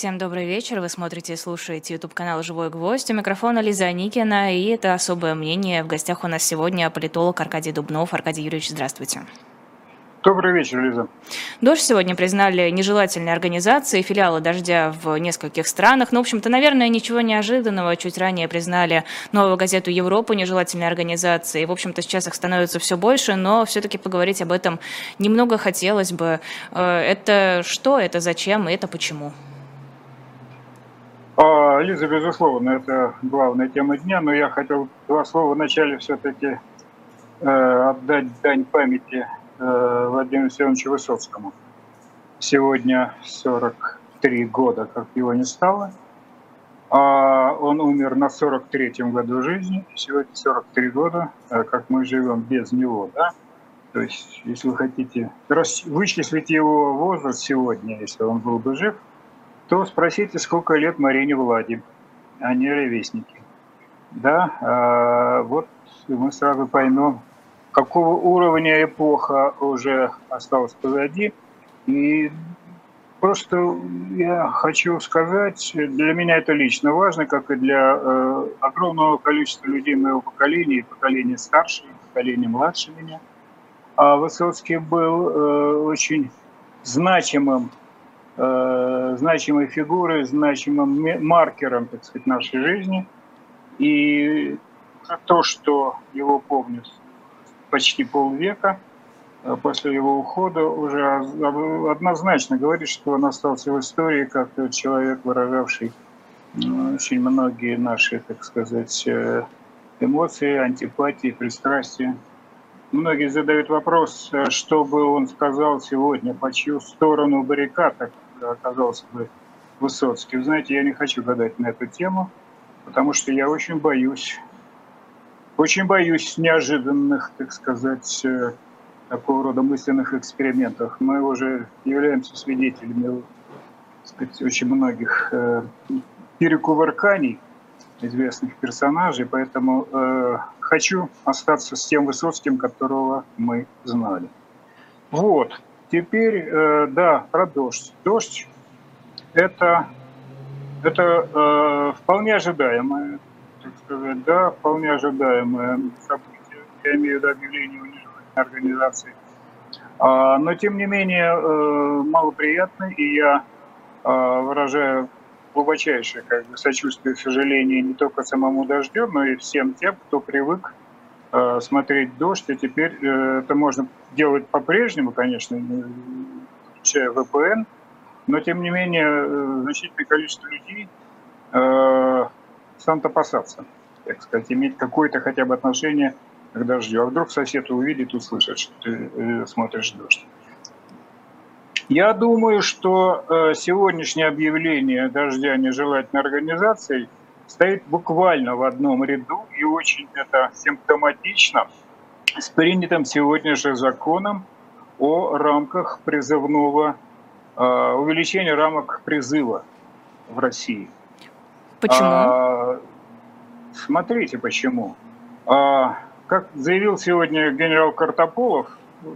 Всем добрый вечер. Вы смотрите и слушаете YouTube канал «Живой гвоздь». У микрофона Лиза Аникина. И это «Особое мнение». В гостях у нас сегодня политолог Аркадий Дубнов. Аркадий Юрьевич, здравствуйте. Добрый вечер, Лиза. «Дождь» сегодня признали нежелательной организацией, филиалы «Дождя» в нескольких странах. Ну, в общем-то, наверное, ничего неожиданного. Чуть ранее признали новую газету «Европу» нежелательной организацией. В общем-то, сейчас их становится все больше, но все-таки поговорить об этом немного хотелось бы. Э, это что, это зачем и это почему? Лиза, безусловно, это главная тема дня, но я хотел два слова вначале все-таки э, отдать дань памяти э, Владимиру Алексеевичу Высоцкому. Сегодня 43 года, как его не стало. А он умер на 43-м году жизни. Сегодня 43 года, э, как мы живем без него, да? То есть, если вы хотите вычислить его возраст сегодня, если он был бы жив – то спросите, сколько лет Марине Влади. Они ровесники. Да, а, вот мы сразу поймем, какого уровня эпоха уже осталась позади. И просто я хочу сказать, для меня это лично важно, как и для э, огромного количества людей моего поколения, поколения старше, поколения младше меня. А Высоцкий был э, очень значимым э, значимой фигурой, значимым маркером, так сказать, нашей жизни. И то, что его помнят почти полвека, э, после его ухода уже однозначно говорит, что он остался в истории как человек, выражавший очень многие наши, так сказать, э, эмоции, антипатии, пристрастия. Многие задают вопрос, э, что бы он сказал сегодня, по чью сторону баррикад оказался бы Высоцкий. Вы знаете, я не хочу гадать на эту тему, потому что я очень боюсь, очень боюсь неожиданных, так сказать, э, такого рода мысленных экспериментов. Мы уже являемся свидетелями сказать, очень многих э, перекувырканий известных персонажей, поэтому э, хочу остаться с тем Высоцким, которого мы знали. Вот. Теперь, э, да, про дождь. Дождь – это, это э, вполне ожидаемое, так сказать, да, вполне ожидаемое событие. Я имею в виду объявление униженной организации. А, но, тем не менее, э, малоприятно, и я э, выражаю глубочайшее как бы, сочувствие и сожаление не только самому дождю, но и всем тем, кто привык Э, смотреть дождь, и теперь э, это можно делать по-прежнему, конечно, включая VPN, но тем не менее э, значительное количество людей станут опасаться, так сказать, иметь какое-то хотя бы отношение к дождю. А вдруг сосед увидит, услышит, что ты смотришь дождь. Я думаю, что сегодняшнее объявление дождя нежелательной организацией – стоит буквально в одном ряду, и очень это симптоматично с принятым сегодня же законом о рамках призывного, э, увеличения рамок призыва в России. Почему? А, смотрите, почему. А, как заявил сегодня генерал Картополов,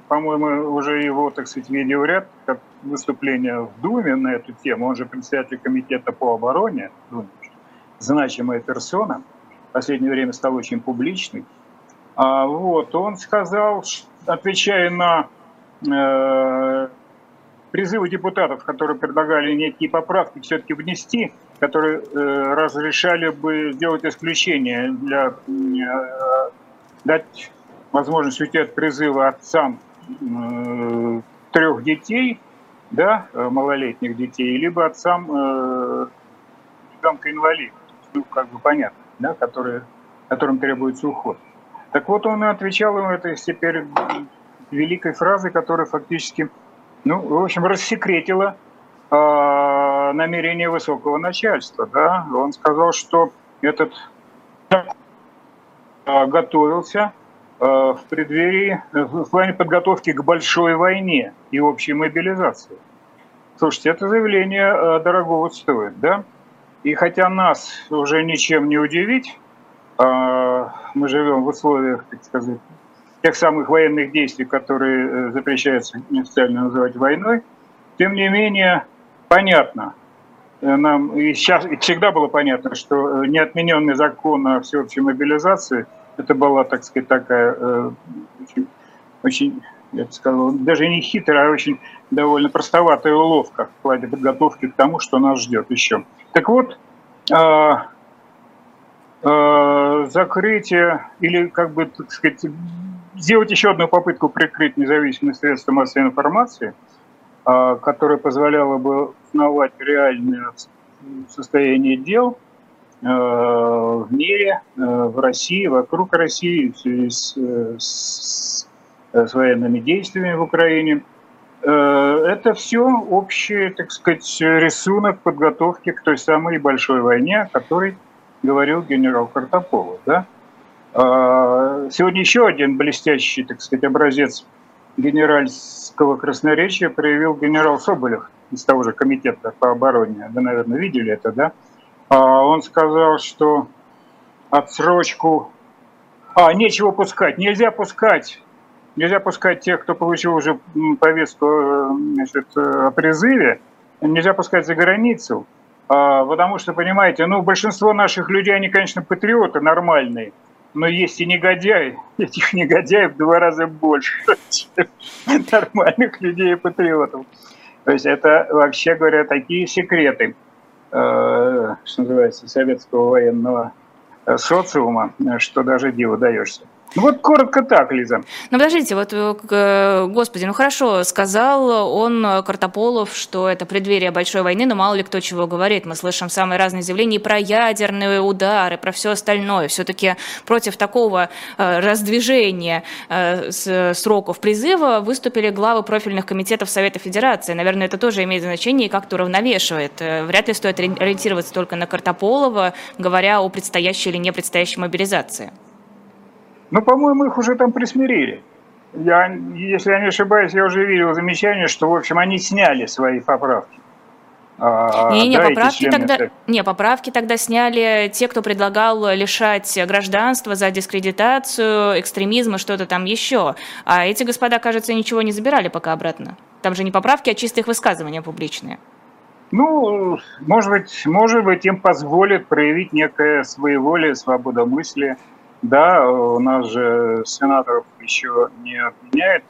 по-моему, уже его, так сказать, видеоряд, как выступление в Думе на эту тему, он же председатель комитета по обороне, Думе, значимая персона, в последнее время стал очень публичный. А, вот, он сказал, отвечая на э, призывы депутатов, которые предлагали некие поправки все-таки внести, которые э, разрешали бы сделать исключение для э, дать возможность уйти от призыва отцам э, трех детей, да, э, малолетних детей, либо отцам э, ребенка инвалида ну, как бы понятно, да, которые, которым требуется уход. Так вот, он отвечал ему этой теперь великой фразой, которая фактически, ну, в общем, рассекретила э, намерение высокого начальства. Да? Он сказал, что этот э, готовился в преддверии, в плане подготовки к большой войне и общей мобилизации. Слушайте, это заявление э, дорогого стоит, да? И хотя нас уже ничем не удивить, а, мы живем в условиях, так сказать, тех самых военных действий, которые э, запрещается неофициально называть войной, тем не менее понятно, нам и сейчас и всегда было понятно, что неотмененный закон о всеобщей мобилизации это была, так сказать, такая очень, очень я бы сказал, даже не хитрая, а очень довольно простоватая уловка в плане подготовки к тому, что нас ждет еще. Так вот, закрытие или, как бы, так сказать, сделать еще одну попытку прикрыть независимые средства массовой информации, а, которая позволяла бы узнавать реальное состояние дел в мире, а, в России, вокруг России, в связи с, с, с военными действиями в Украине. Это все общий, так сказать, рисунок подготовки к той самой большой войне, о которой говорил генерал Картополов. Да? А, сегодня еще один блестящий, так сказать, образец генеральского красноречия проявил генерал Соболев из того же комитета по обороне. Вы, наверное, видели это, да? А, он сказал, что отсрочку... А, нечего пускать, нельзя пускать. Нельзя пускать тех, кто получил уже повестку э, значит, о призыве, нельзя пускать за границу. А, потому что, понимаете, ну, большинство наших людей, они, конечно, патриоты нормальные, но есть и негодяи. Этих негодяев в два раза больше, нормальных людей и патриотов. То есть это, вообще говоря, такие секреты, э, что называется, советского военного э, социума, что даже диву даешься. Вот коротко так, Лиза. Ну подождите, вот, э, э, господи, ну хорошо, сказал он, э, Картополов, что это преддверие большой войны, но мало ли кто чего говорит. Мы слышим самые разные заявления и про ядерные удары, про все остальное. Все-таки против такого раздвижения сроков призыва выступили главы профильных комитетов Совета Федерации. Наверное, это тоже имеет значение и как-то уравновешивает. Вряд ли стоит ориентироваться только на Картополова, говоря о предстоящей или не предстоящей мобилизации. Ну, по-моему, их уже там присмирили. Я, если я не ошибаюсь, я уже видел замечание, что, в общем, они сняли свои поправки. А, не, не, да, поправки тогда, не, поправки тогда сняли те, кто предлагал лишать гражданства за дискредитацию, экстремизм и что-то там еще. А эти господа, кажется, ничего не забирали пока обратно. Там же не поправки, а чистые высказывания публичные. Ну, может быть, может быть, им позволит проявить некое своеволие, свободомыслие. Да, у нас же сенаторов еще не обвиняют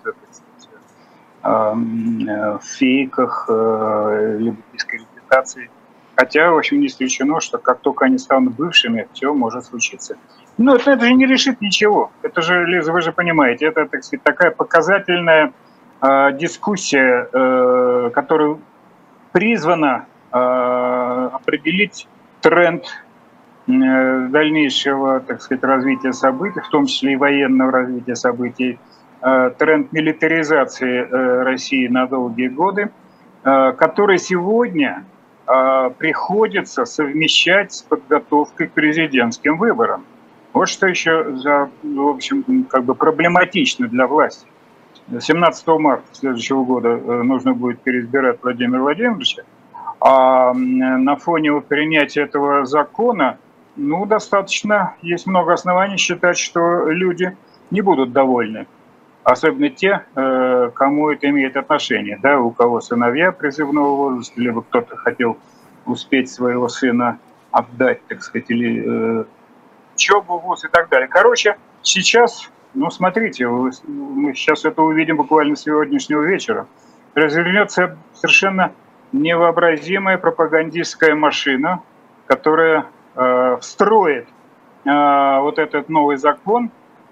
в фейках, э, либо дискредитации. Хотя, в общем, не исключено, что как только они станут бывшими, все может случиться. Но это, это же не решит ничего. Это же, Лиза, вы же понимаете, это, так сказать, такая показательная э, дискуссия, э, которая призвана э, определить тренд Э, дальнейшего, так сказать, развития событий, в том числе и военного развития событий, э, тренд милитаризации э, России на долгие годы, который сегодня приходится совмещать с подготовкой к президентским выборам. Вот что еще, за, в общем, как бы проблематично для власти. 17 марта следующего года нужно будет переизбирать Владимира Владимировича, а на фоне принятия этого закона ну, достаточно, есть много оснований считать, что люди не будут довольны. Особенно те, э, кому это имеет отношение, да, у кого сыновья призывного возраста, либо кто-то хотел успеть своего сына отдать, так сказать, или э, учебу вуз и так далее. Короче, сейчас, ну, смотрите, мы сейчас это увидим буквально с сегодняшнего вечера. Развернется совершенно невообразимая пропагандистская машина, которая встроит э, вот этот новый закон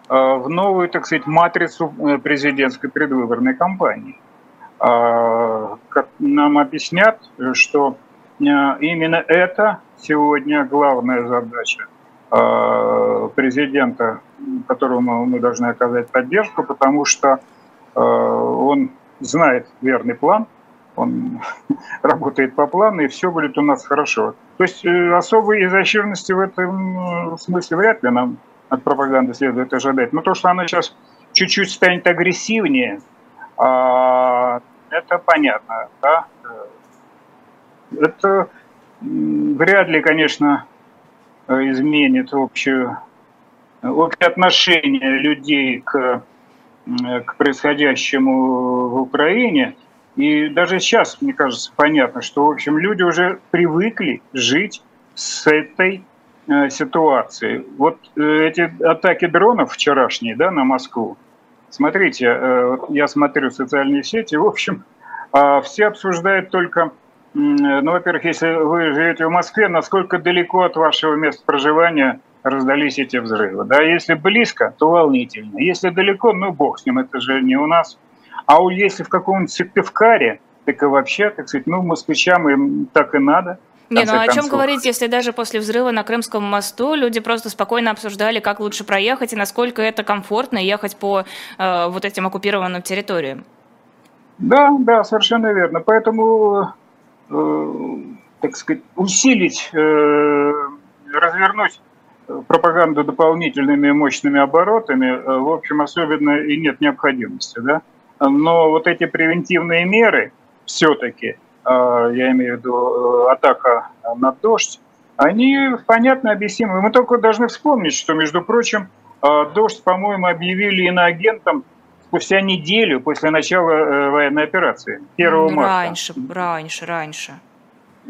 э, в новую, так сказать, матрицу президентской предвыборной кампании. Как нам объяснят, что именно это сегодня главная задача президента, которому мы должны оказать поддержку, потому что он знает верный план, он работает по плану, и все будет у нас хорошо. То есть э, особой изощренности в этом смысле вряд ли нам от пропаганды следует ожидать. Но то, что она сейчас чуть-чуть станет агрессивнее, а, это понятно. Да? Это вряд ли, конечно, изменит общее, общее отношение людей к, к происходящему в Украине. И даже сейчас, мне кажется, понятно, что, в общем, люди уже привыкли жить с этой э, ситуацией. Вот э, эти атаки дронов вчерашние да, на Москву, смотрите, э, я смотрю социальные сети, в общем, э, все обсуждают только, ну, во-первых, если вы живете в Москве, насколько далеко от вашего места проживания раздались эти взрывы. Да, если близко, то волнительно. Если далеко, ну, бог с ним, это же не у нас – а вот если в каком-нибудь Сыктывкаре, так и вообще, так сказать, ну, москвичам им так и надо. Не, ну о чем говорить, если даже после взрыва на Крымском мосту люди просто спокойно обсуждали, как лучше проехать и насколько это комфортно ехать по э, вот этим оккупированным территориям? Да, да, совершенно верно. Поэтому, э, так сказать, усилить, э, развернуть пропаганду дополнительными мощными оборотами, э, в общем, особенно и нет необходимости, да но вот эти превентивные меры все-таки, а, я имею в виду э, атака на дождь, они понятно объяснимы. Мы только должны вспомнить, что, между прочим, а, дождь, по-моему, объявили иноагентом спустя неделю после начала э, военной операции, 1 марта. Раньше, раньше, раньше.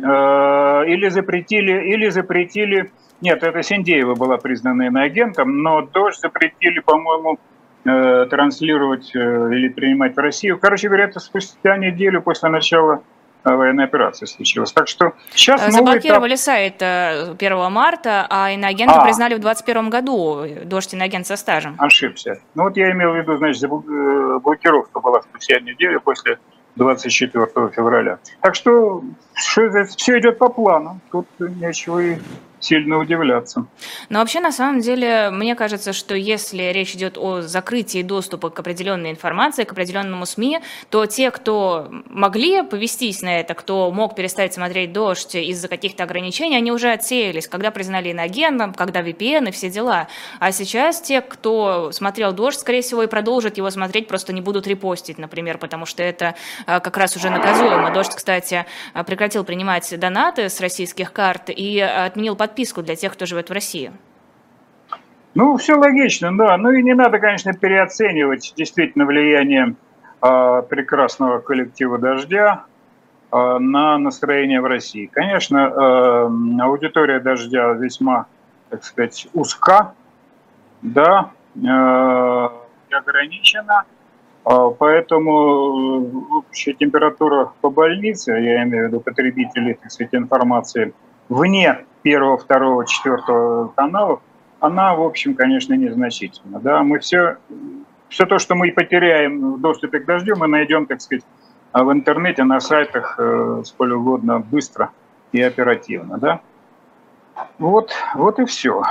А, или запретили, или запретили, нет, это Синдеева была признана иноагентом, но дождь запретили, по-моему, Э, транслировать э, или принимать в Россию. Короче говоря, это спустя неделю после начала э, военной операции случилось. Так что сейчас Заблокировали этап... сайт 1 марта, а иноагента а. признали в 2021 году, дождь иноагент со стажем. Ошибся. Ну вот я имел в виду, значит, блокировка была спустя неделю после 24 февраля. Так что все идет по плану. Тут нечего и сильно удивляться. Но вообще, на самом деле, мне кажется, что если речь идет о закрытии доступа к определенной информации, к определенному СМИ, то те, кто могли повестись на это, кто мог перестать смотреть «Дождь» из-за каких-то ограничений, они уже отсеялись, когда признали иноагентом, когда VPN и все дела. А сейчас те, кто смотрел «Дождь», скорее всего, и продолжат его смотреть, просто не будут репостить, например, потому что это а, как раз уже наказуемо. «Дождь», кстати, а, прекратил принимать донаты с российских карт и отменил подписку подписку для тех, кто живет в России? Ну, все логично, да. Ну и не надо, конечно, переоценивать действительно влияние э, прекрасного коллектива «Дождя» э, на настроение в России. Конечно, э, аудитория «Дождя» весьма, так сказать, узка, да, э, ограничена, э, поэтому общая температура по больнице, я имею в виду потребителей, так сказать, информации, вне первого, второго, четвертого каналов, она, в общем, конечно, незначительна. Да? Мы все, все то, что мы потеряем в доступе к дождю, мы найдем, так сказать, в интернете, на сайтах э, сколь угодно быстро и оперативно. Да? Вот, вот и все.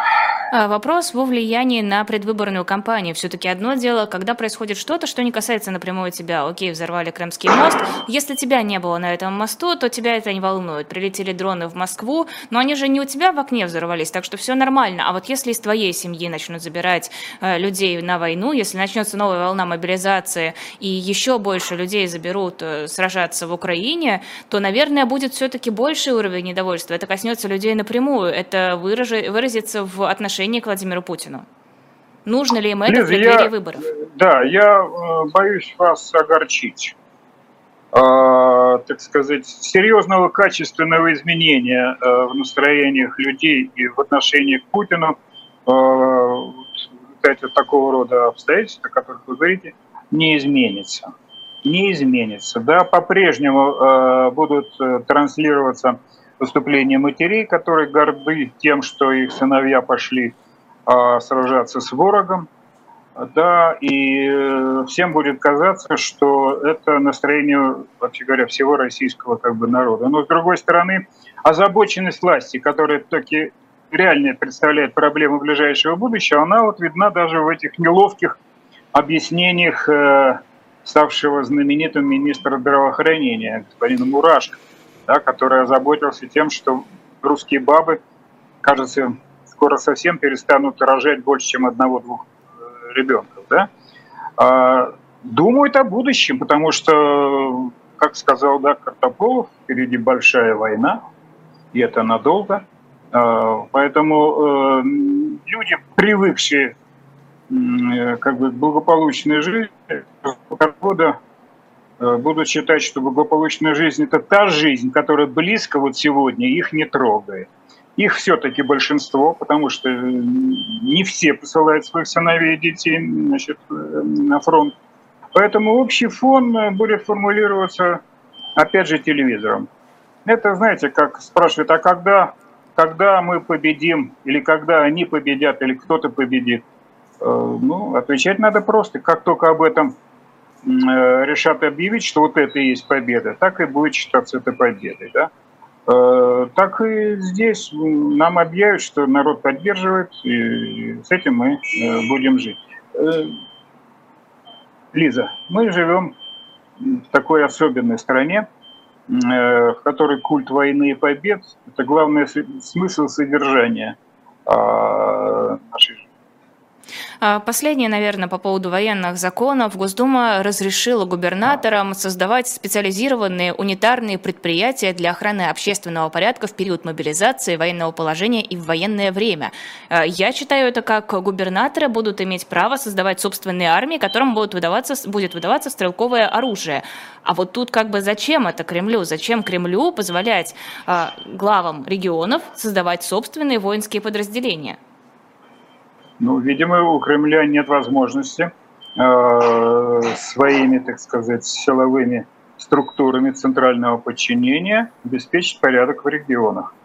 А, вопрос во влиянии на предвыборную кампанию. Все-таки одно дело, когда происходит что-то, что не касается напрямую тебя. Окей, взорвали Крымский мост. Если тебя не было на этом мосту, то тебя это не волнует. Прилетели дроны в Москву, но они же не у тебя в окне взорвались, так что все нормально. А вот если из твоей семьи начнут забирать э, людей на войну, если начнется новая волна мобилизации и еще больше людей заберут э, сражаться в Украине, то, наверное, будет все-таки больший уровень недовольства. Это коснется людей напрямую. Это выразится в отношении отношении к Владимиру Путину? Нужно ли им это Лиза, в преддверии я, выборов? Да, я э, боюсь вас огорчить. Э, так сказать, серьезного качественного изменения э, в настроениях людей и в отношении к Путину, э, кстати, такого рода обстоятельства, о которых вы говорите, не изменится. Не изменится. Да, по-прежнему э, будут э, выступления матерей, которые горды тем, что их сыновья пошли а, сражаться с ворогом. Да, и э, всем будет казаться, что это настроение, вообще говоря, всего российского как бы народа. Но с другой стороны, озабоченность власти, которая таки реально представляет проблему ближайшего будущего, она вот видна даже в этих неловких объяснениях э, ставшего знаменитым министра здравоохранения господина Мурашко да, который озаботился тем, что русские бабы, кажется, скоро совсем перестанут рожать больше, чем одного-двух э, ребенков. Да? А, думают о будущем, потому что, как сказал да, Картополов, впереди большая война, и это надолго. А, поэтому э, люди, привыкшие э, как бы, к благополучной жизни, года будут считать, что благополучная жизнь – это та жизнь, которая близко вот сегодня, их не трогает. Их все-таки большинство, потому что не все посылают своих сыновей и детей значит, на фронт. Поэтому общий фон будет формулироваться, опять же, телевизором. Это, знаете, как спрашивают, а когда, когда мы победим, или когда они победят, или кто-то победит? Э, ну, отвечать надо просто. Как только об этом э, решат объявить, что вот это и есть победа, так и будет считаться это победой. Да? Э, так и здесь нам объявят, что народ поддерживает, и с этим мы будем жить. Лиза, мы живем в такой особенной стране, в которой культ войны и побед – это главный смысл содержания а, нашей последнее, наверное, по поводу военных законов. Госдума разрешила губернаторам создавать специализированные унитарные предприятия для охраны общественного порядка в период мобилизации, военного положения и в военное время. А, я читаю это как губернаторы будут иметь право создавать собственные армии, которым будут выдаваться, будет выдаваться стрелковое оружие. А вот тут как бы зачем это Кремлю? Зачем Кремлю позволять э, главам регионов создавать собственные воинские подразделения? Ну, видимо, у Кремля нет возможности э, своими, так сказать, силовыми структурами центрального подчинения обеспечить порядок в регионах.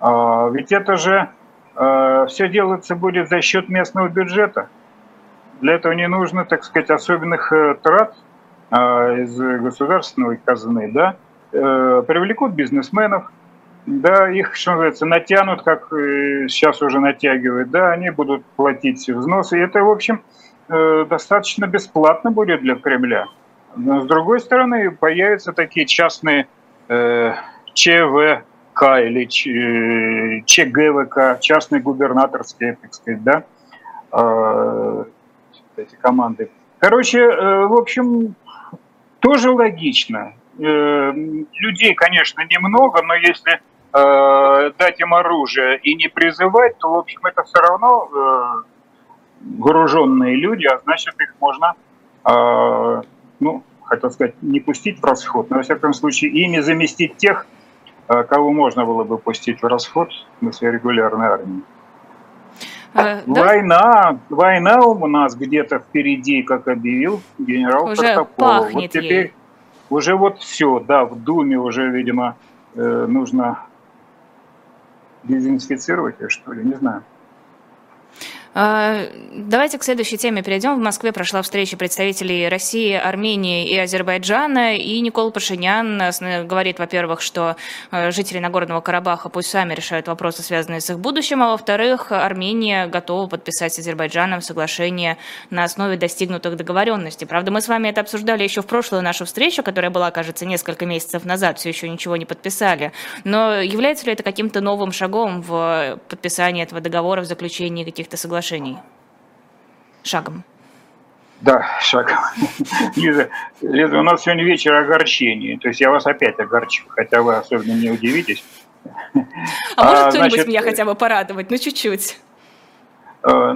Э, ведь это же э, все делается будет за счет местного бюджета. Для этого не нужно, так сказать, особенных э, трат из государственной казны, да, привлекут бизнесменов, да, их, что называется, натянут, как сейчас уже натягивают, да, они будут платить взносы. И это, в общем, э, достаточно бесплатно будет для Кремля. Но, с другой стороны, появятся такие частные э, ЧВК или Ч, ЧГВК, частные губернаторские, так сказать, да, э, эти команды. Короче, э, в общем, тоже логично. Э, людей, конечно, немного, но если э, дать им оружие и не призывать, то, в общем, это все равно э, вооруженные люди, а значит, их можно, э, ну, хотел сказать, не пустить в расход, но, во всяком случае, ими заместить тех, э, кого можно было бы пустить в расход в смысле регулярной армии. А, война, да? война у нас где-то впереди, как объявил генерал Уже Картополов. Вот теперь ей. уже вот все, да, в Думе уже, видимо, нужно дезинфицировать ее, что ли, не знаю. А, давайте к следующей теме перейдем. В Москве прошла встреча представителей России, Армении и Азербайджана, и Никол Пашинян говорит, во-первых, что э, жители Нагорного Карабаха пусть сами решают вопросы, связанные с их будущим, а во-вторых, Армения готова подписать с Азербайджаном соглашение на основе достигнутых договоренностей. Правда, мы с вами это обсуждали еще в прошлую нашу встречу, которая была, кажется, несколько месяцев назад, все еще ничего не подписали. Но является ли это каким-то новым шагом в подписании этого договора, в заключении каких-то соглашений? Соглашений? Шагом. Да, шагом. Лиза, Лиза, у нас сегодня вечер огорчения. То есть я вас опять огорчу, хотя вы особенно не удивитесь. А, может а, кто-нибудь меня хотя бы порадовать? Ну, чуть-чуть. Э,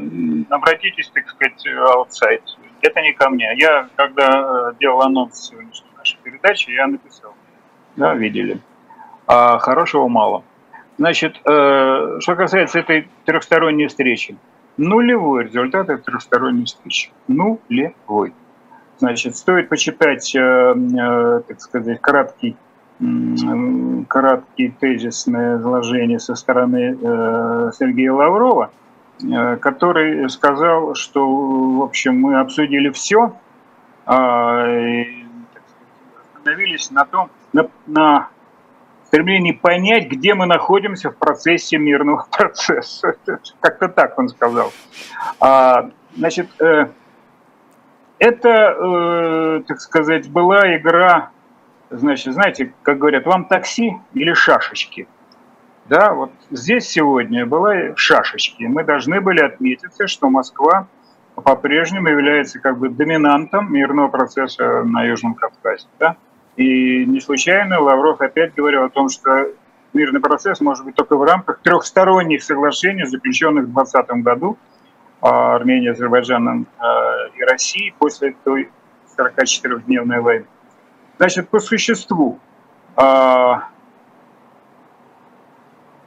обратитесь, так сказать, аутсайд. Это не ко мне. Я, когда э, делал анонс сегодняшней нашей передачи, я написал. Да, видели. А хорошего мало. Значит, э, что касается этой трехсторонней встречи нулевой результат этой трехсторонней встречи. Нулевой. Значит, стоит почитать, э, э, так сказать, краткий, краткий тезисное изложение со стороны э, Сергея Лаврова, который сказал, что, в общем, мы обсудили все, а, и, остановились на том, на, на стремлении понять, где мы находимся в процессе мирного процесса. Как-то так он сказал. А, значит, э, это, э, так сказать, была игра, значит, знаете, как говорят, вам такси или шашечки? Да, вот здесь сегодня была шашечки. Мы должны были отметиться, что Москва по-прежнему является как бы доминантом мирного процесса на Южном Кавказе. Да? И не случайно Лавров опять говорил о том, что мирный процесс может быть только в рамках трехсторонних соглашений, заключенных в 2020 году Арменией, Азербайджаном э, и Россией после той 44-дневной войны. Значит, по существу а,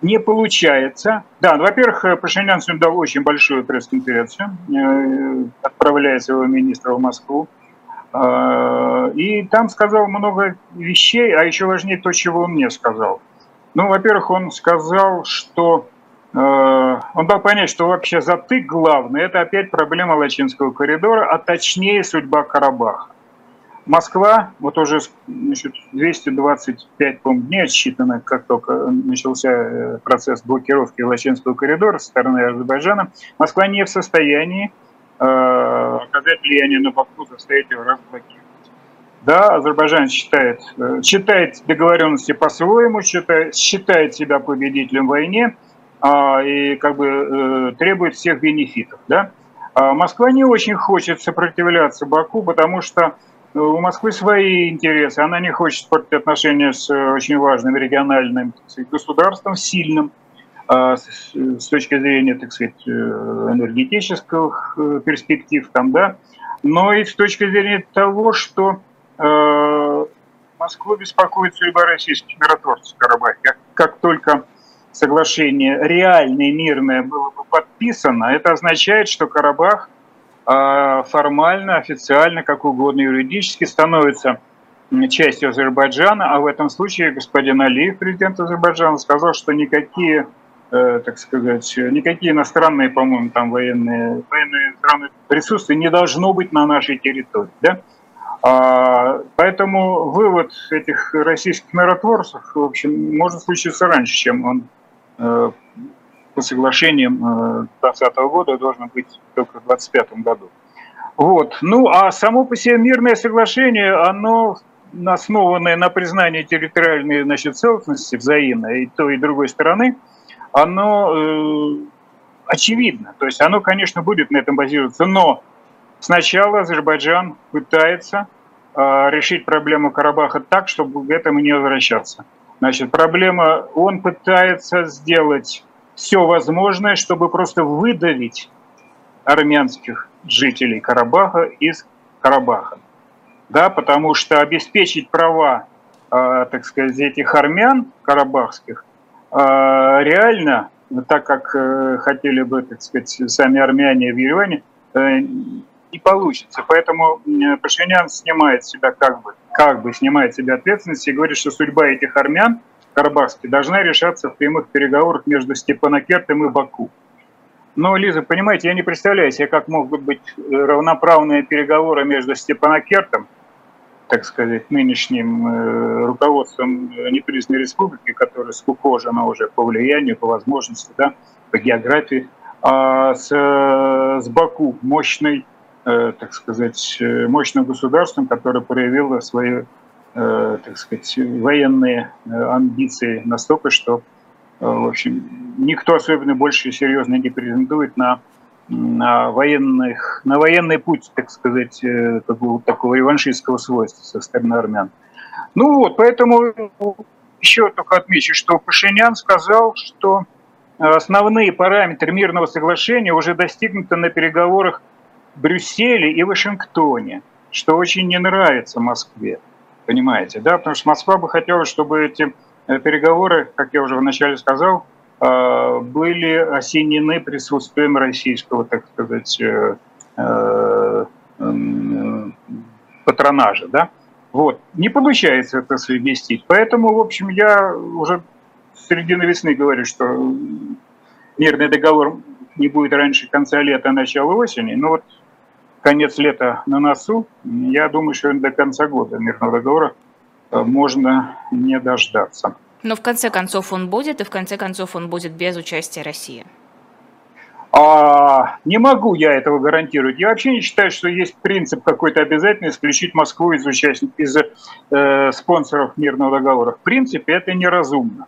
не получается. Да, во-первых, Пашинян сегодня дал очень большую пресс-конференцию, э, отправляя своего министра в Москву. А, и там сказал много вещей, а еще важнее то, чего он мне сказал. Ну, во-первых, он сказал, что э, он дал понять, что вообще затык главный – это опять проблема Лачинского коридора, а точнее судьба Карабаха. Москва, вот уже значит, 225 дней отсчитано, как только начался э, процесс блокировки Лачинского коридора со стороны Азербайджана, Москва не в состоянии э, оказать влияние на Баку, заставить его разблокировать. Да, Азербайджан считает, э, считает договоренности по-своему, считает, считает себя победителем в войне э, и как бы э, требует всех бенефитов. Да? А Москва не очень хочет сопротивляться Баку, потому что у Москвы свои интересы. Она не хочет портить отношения с э, очень важным региональным сказать, государством, сильным а, с точки зрения, так сказать, э, энергетических э, перспектив, там, да, но и с точки зрения того, что э, Москву беспокоит судьба российских миротворцев в Карабахе. Как, как только соглашение реальное, мирное было бы подписано, это означает, что Карабах а, формально, официально, как угодно, юридически становится частью Азербайджана, а в этом случае господин Алиев, президент Азербайджана, сказал, что никакие, так сказать, никакие иностранные, по-моему, там военные, военные страны присутствия не должно быть на нашей территории. Да? А, поэтому вывод этих российских миротворцев, в общем, может случиться раньше, чем он э, по соглашениям 2020 э, года должно быть только в 2025 году. Вот. Ну, а само по себе мирное соглашение, оно основанное на признании территориальной значит, целостности взаимной и той, и другой стороны, оно э, очевидно. То есть оно, конечно, будет на этом базироваться, но сначала Азербайджан пытается э, решить проблему Карабаха так, чтобы к этому не возвращаться. Значит, проблема, он пытается сделать все возможное, чтобы просто выдавить армянских жителей Карабаха из Карабаха. Да, потому что обеспечить права, э, так сказать, этих армян карабахских реально, так как э, хотели бы, так сказать, сами армяне в Ереване, э, не получится. Поэтому Пашинян снимает себя как бы, как бы снимает себя ответственность и говорит, что судьба этих армян – Карабахский должна решаться в прямых переговорах между Степанакертом и Баку. Но, Лиза, понимаете, я не представляю себе, как могут быть э, равноправные переговоры между Степанакертом, так сказать, нынешним э, руководством непризнанной республики, которая скукожена уже по влиянию, по возможности, да, по географии, а с, э, с Баку, мощной, так сказать, мощным государством, которое проявило свою Э, так сказать, военные э, амбиции настолько, что, э, в общем, никто особенно больше серьезно не претендует на, на, военных, на военный путь, так сказать, такого, такого реваншистского свойства со стороны армян. Ну вот, поэтому еще только отмечу, что Пашинян сказал, что основные параметры мирного соглашения уже достигнуты на переговорах в Брюсселе и Вашингтоне, что очень не нравится Москве. Понимаете, да? Потому что Москва бы хотела, чтобы эти э, переговоры, как я уже вначале сказал, э, были осенены присутствием российского, так сказать, э, патронажа, да? Вот. Не получается это совместить. Поэтому, в общем, я уже с середины весны говорю, что мирный договор не будет раньше конца лета, начала осени. Но вот конец лета на носу. Я думаю, что до конца года мирного договора э, можно не дождаться. Но в конце концов он будет, и в конце концов он будет без участия России. А, не могу я этого гарантировать. Я вообще не считаю, что есть принцип какой-то обязательный исключить Москву из, участников, из э, спонсоров мирного договора. В принципе, это неразумно.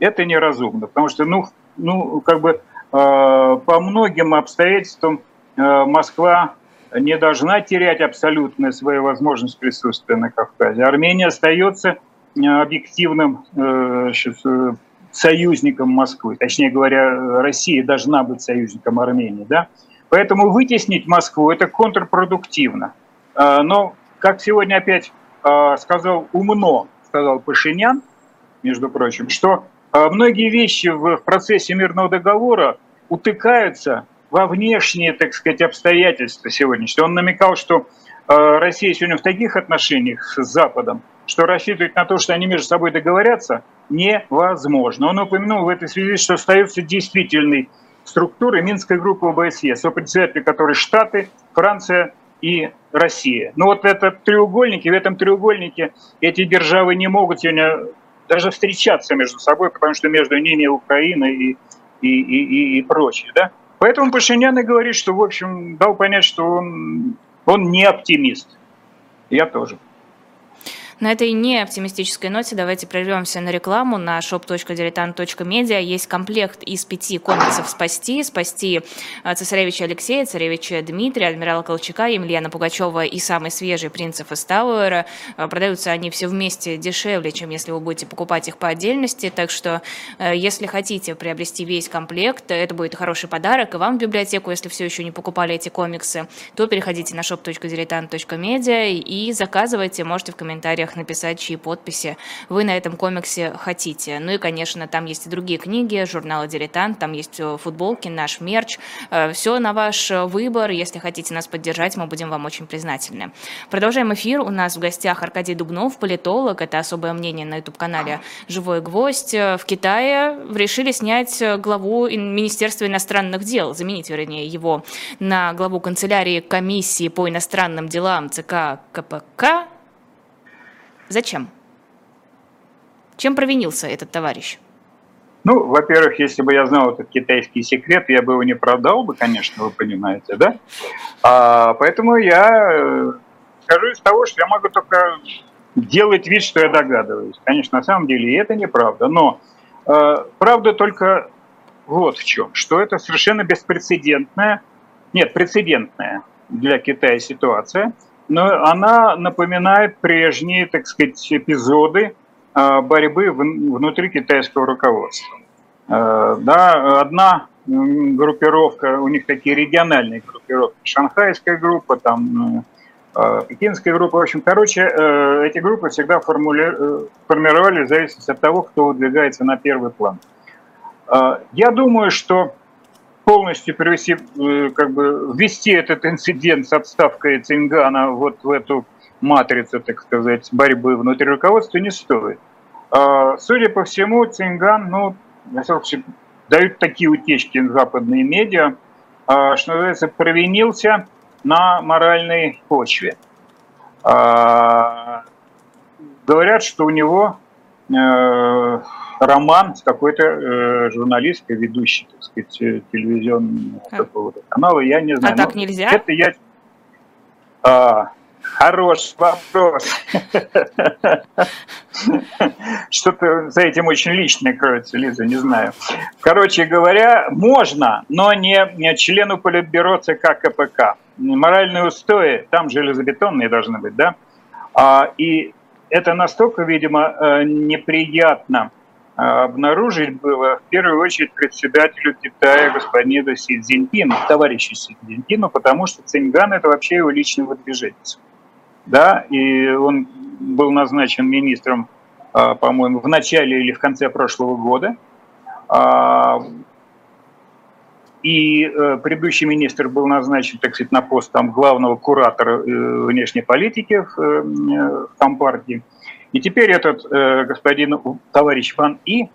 Это неразумно, потому что, ну, ну как бы э, по многим обстоятельствам э, Москва не должна терять абсолютно свою возможность присутствия на Кавказе. Армения остается объективным э, э, союзником Москвы. Точнее говоря, Россия должна быть союзником Армении. Да? Поэтому вытеснить Москву – это контрпродуктивно. Но, как сегодня опять э, сказал умно, сказал Пашинян, между прочим, что э, многие вещи в процессе мирного договора утыкаются во внешние, так сказать, обстоятельства сегодняшние. Он намекал, что Россия сегодня в таких отношениях с Западом, что рассчитывать на то, что они между собой договорятся, невозможно. Он упомянул в этой связи, что остается действительной структурой Минской группы ОБСЕ, сопредседатель которой Штаты, Франция и Россия. Ну вот этот треугольник, и в этом треугольнике эти державы не могут сегодня даже встречаться между собой, потому что между ними Украина и, и, и, и, и прочее. Да? Поэтому Пашинян и говорит, что, в общем, дал понять, что он, он не оптимист. Я тоже. На этой не оптимистической ноте давайте прервемся на рекламу на shop.diletant.media. Есть комплект из пяти комиксов «Спасти». «Спасти» цесаревича Алексея, царевича Дмитрия, адмирала Колчака, Емельяна Пугачева и самый свежий принцев из Тауэра. Продаются они все вместе дешевле, чем если вы будете покупать их по отдельности. Так что, э, если хотите приобрести весь комплект, это будет хороший подарок и вам в библиотеку, если все еще не покупали эти комиксы, то переходите на shop.diletant.media и заказывайте. Можете в комментариях написать, чьи подписи вы на этом комиксе хотите. Ну и, конечно, там есть и другие книги, журнала «Дилетант», там есть э, футболки, наш мерч. Э, Все на ваш выбор. Если хотите нас поддержать, мы будем вам очень признательны. Продолжаем эфир. У нас в гостях Аркадий Дубнов, политолог. Это особое мнение на YouTube-канале «Живой гвоздь». В Китае решили снять главу Министерства иностранных дел, заменить, вернее, его на главу канцелярии комиссии по иностранным делам ЦК КПК Зачем? Чем провинился этот товарищ? Ну, во-первых, если бы я знал этот китайский секрет, я бы его не продал бы, конечно, вы понимаете, да? А, поэтому я э, скажу из того, что я могу только делать вид, что я догадываюсь. Конечно, на самом деле и это неправда, но э, правда только вот в чем, что это совершенно беспрецедентная, нет, прецедентная для Китая ситуация – но она напоминает прежние, так сказать, эпизоды а, борьбы внутри китайского руководства. А, да, одна группировка, у них такие региональные группировки, шанхайская группа, там а, пекинская группа, в общем, короче, э, эти группы всегда формули... Э, формировали в зависимости от того, кто выдвигается на первый план. Я думаю, что полностью привести, э, как бы ввести этот инцидент с отставкой Цингана вот в эту матрицу, так сказать, борьбы внутри руководства не стоит. А, судя по всему, Цинган, ну, дают такие утечки западные медиа, а, что называется, провинился на моральной почве. А, говорят, что у него э, роман с какой-то э, журналисткой, ведущей, так сказать, э, телевизионного а. какого-то канала, я не знаю. А так нельзя? Это я... А, хороший вопрос. Что-то за этим очень личное кроется, Лиза, не знаю. Короче говоря, можно, но не члену Политбюро ЦК КПК. Моральные устои, там железобетонные должны быть, да? А, и это настолько, видимо, э, неприятно а, обнаружить было в первую очередь председателю Китая господину Си Цзиньпину, товарищу Си Цзиньпину, потому что Цинган – это вообще его личный выдвиженец. Да, и он был назначен министром, а, по-моему, в начале или в конце прошлого года. И э, предыдущий министр был назначен, так сказать, на пост там, главного куратора э, внешней политики в э, Компартии. И теперь этот э, господин товарищ Ван И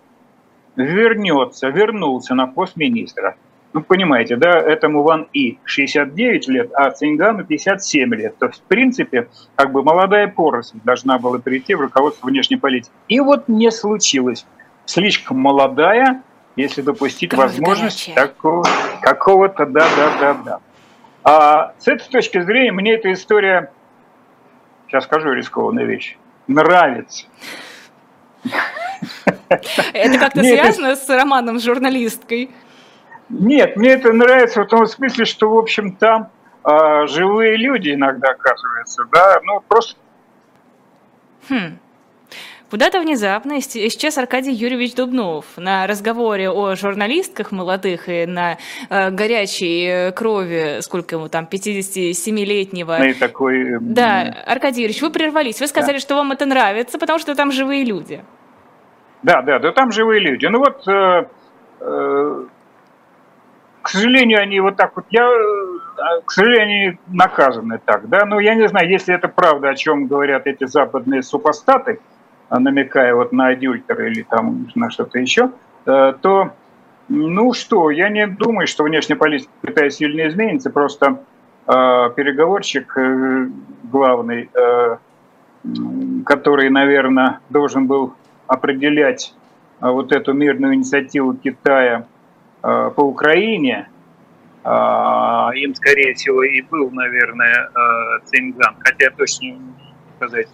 вернется, вернулся на пост министра. Ну, понимаете, да, этому Ван И 69 лет, а Цингану 57 лет. То есть, в принципе, как бы молодая поросль должна была перейти в руководство внешней политики. И вот не случилось. Слишком молодая, если допустить Кровь возможность такого, какого-то да-да-да-да. А с этой точки зрения мне эта история, сейчас скажу рискованную вещь, нравится. Это как-то связано с романом с журналисткой? Нет, мне это нравится в том смысле, что, в общем, там э, живые люди иногда оказываются, да, ну просто... Хм. Куда-то внезапно исчез Аркадий Юрьевич Дубнов на разговоре о журналистках молодых и на э, горячей э, крови, сколько ему там, 57-летнего. И такой... Да, Аркадий Юрьевич, вы прервались, вы сказали, да. что вам это нравится, потому что там живые люди. Да, да, да, там живые люди. Ну вот, э, э, к сожалению, они вот так вот, я, э, к сожалению, наказаны так, да, но я не знаю, если это правда, о чем говорят эти западные супостаты, намекая вот на адюльтер или там на что-то еще, э, то, ну что, я не думаю, что внешняя политика Китая сильно изменится, просто э, переговорщик э, главный, который, наверное, должен был определять вот эту мирную инициативу Китая по Украине, им, скорее всего, и был, наверное, Цинган, хотя точно сказать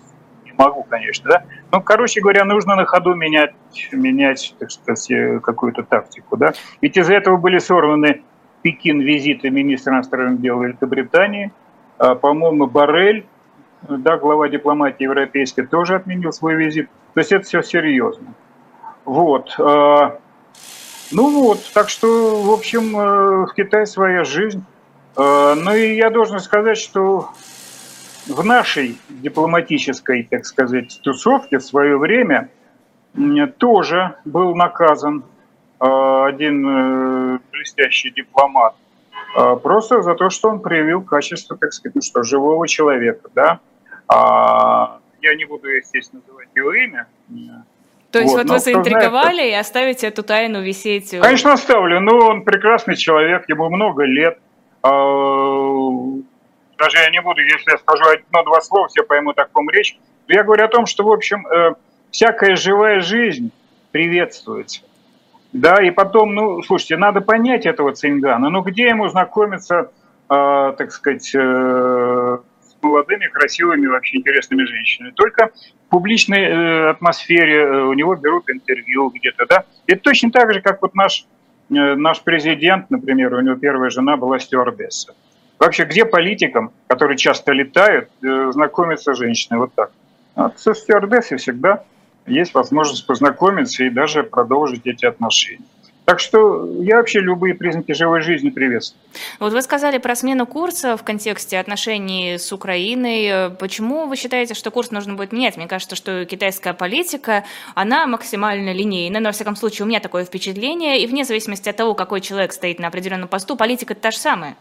могу, конечно, да. Ну, короче говоря, нужно на ходу менять, менять, так сказать, э, какую-то тактику, да. Ведь из-за этого были сорваны Пекин визиты министра иностранных дел Великобритании, а, по-моему, Барель, да, глава дипломатии европейской, тоже отменил свой визит. То есть это все серьезно. Вот. А, ну вот, так что, в общем, э, в Китае своя жизнь. А, ну и я должен сказать, что в нашей дипломатической, так сказать, тусовке в свое время тоже был наказан э, один э, блестящий дипломат э, просто за то, что он проявил качество, так сказать, ну что, живого человека, да. А, я не буду, естественно, называть его имя. То есть вот, вот вы заинтриговали знает, и оставите эту тайну висеть? Конечно, оставлю. Но он прекрасный человек, ему много лет. Даже я не буду, если я скажу одно-два слова, все поймут, о ком речь. Я говорю о том, что, в общем, э, всякая живая жизнь приветствуется. Да, и потом, ну, слушайте, надо понять этого Цингана. Ну, где ему знакомиться, э, так сказать, э, с молодыми, красивыми, вообще интересными женщинами? Только в публичной э, атмосфере э, у него берут интервью где-то, да? Это точно так же, как вот наш, э, наш президент, например, у него первая жена была стюардесса. Вообще, где политикам, которые часто летают, э, знакомиться с женщиной вот так? Вот со стюардессой всегда есть возможность познакомиться и даже продолжить эти отношения. Так что я вообще любые признаки живой жизни приветствую. Вот вы сказали про смену курса в контексте отношений с Украиной. Почему вы считаете, что курс нужно будет менять? Мне кажется, что китайская политика, она максимально линейная. Но, во всяком случае, у меня такое впечатление. И вне зависимости от того, какой человек стоит на определенном посту, политика та же самая.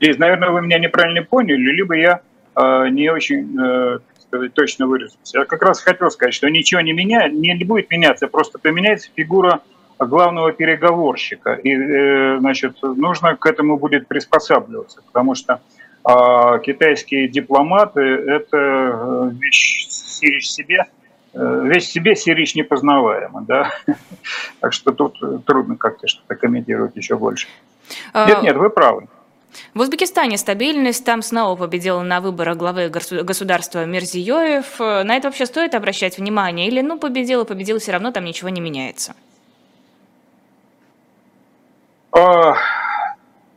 Здесь, наверное, вы меня неправильно поняли, либо я э, не очень э, сказать, точно выразился. Я как раз хотел сказать, что ничего не, меня, не будет меняться, просто поменяется фигура главного переговорщика. И, э, значит, нужно к этому будет приспосабливаться, потому что э, китайские дипломаты – это э, вещь в себе, э, весь себе сирич непознаваема, да, так что тут трудно как-то что-то комментировать еще больше. А, нет, нет, вы правы. В Узбекистане стабильность, там снова победил на выборах главы государства Мерзиёев. На это вообще стоит обращать внимание? Или, ну, победил и победил, все равно там ничего не меняется? А,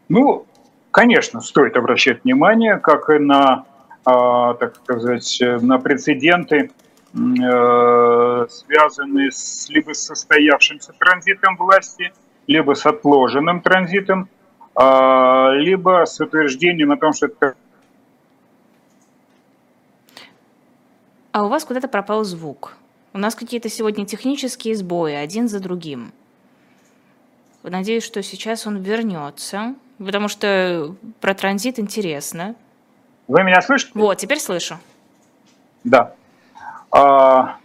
ну, конечно, стоит обращать внимание, как и на, а, так сказать, на прецеденты, э, связанные с, либо с состоявшимся транзитом власти, либо с отложенным транзитом либо с утверждением о том, что это... А у вас куда-то пропал звук. У нас какие-то сегодня технические сбои, один за другим. Надеюсь, что сейчас он вернется, потому что про транзит интересно. Вы меня слышите? Вот, теперь слышу. Да. А...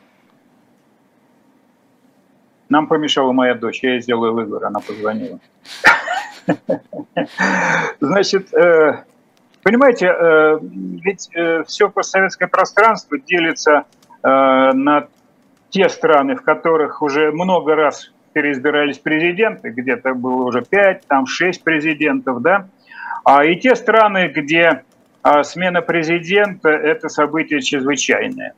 Нам помешала моя дочь, я ей сделаю выбор, она позвонила. Значит, э, понимаете, э, ведь э, все постсоветское пространство делится на те страны, в которых уже много раз переизбирались президенты, где-то было уже пять, там шесть президентов, да, а и те страны, где смена президента – это событие чрезвычайное.